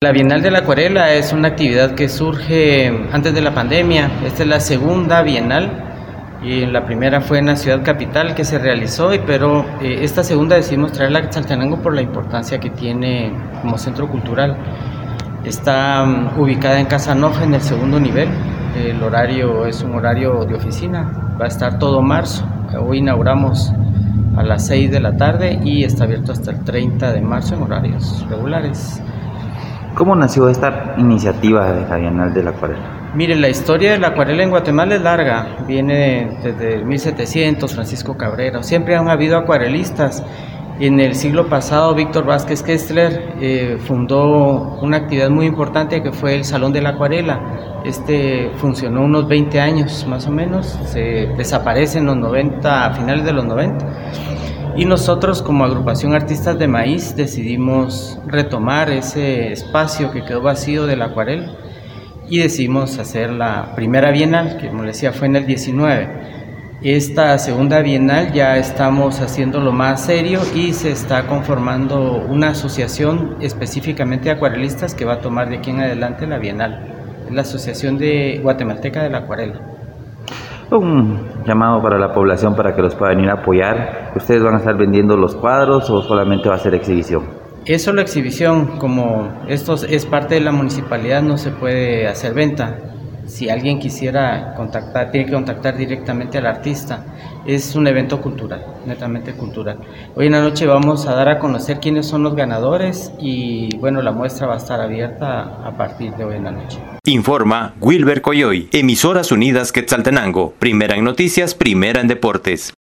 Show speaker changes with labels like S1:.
S1: La Bienal de la Acuarela es una actividad que surge antes de la pandemia. Esta es la segunda Bienal y la primera fue en la ciudad capital que se realizó, pero eh, esta segunda decidimos traerla a Quetzaltenango por la importancia que tiene como centro cultural. Está um, ubicada en Casa Noja en el segundo nivel. El horario es un horario de oficina. Va a estar todo marzo. Hoy inauguramos a las 6 de la tarde y está abierto hasta el 30 de marzo en horarios regulares.
S2: ¿Cómo nació esta iniciativa de la Bienal de la Acuarela?
S1: Mire, la historia de la acuarela en Guatemala es larga, viene desde 1700, Francisco Cabrera, siempre han habido acuarelistas. En el siglo pasado, Víctor Vázquez Kessler eh, fundó una actividad muy importante que fue el Salón de la Acuarela. Este funcionó unos 20 años más o menos, se desaparece en los 90, a finales de los 90 y nosotros como agrupación Artistas de Maíz decidimos retomar ese espacio que quedó vacío del acuarel y decidimos hacer la primera bienal, que como les decía fue en el 19. Esta segunda bienal ya estamos haciéndolo más serio y se está conformando una asociación específicamente de acuarelistas que va a tomar de aquí en adelante la bienal. La Asociación de Guatemalteca de la Acuarela
S2: un llamado para la población para que los puedan ir a apoyar. ¿Ustedes van a estar vendiendo los cuadros o solamente va a ser exhibición?
S1: Es solo exhibición, como esto es parte de la municipalidad, no se puede hacer venta si alguien quisiera contactar, tiene que contactar directamente al artista. Es un evento cultural, netamente cultural. Hoy en la noche vamos a dar a conocer quiénes son los ganadores y bueno, la muestra va a estar abierta a partir de hoy en la noche.
S3: Informa Wilber Coyoy, Emisoras Unidas Quetzaltenango, primera en noticias, primera en deportes.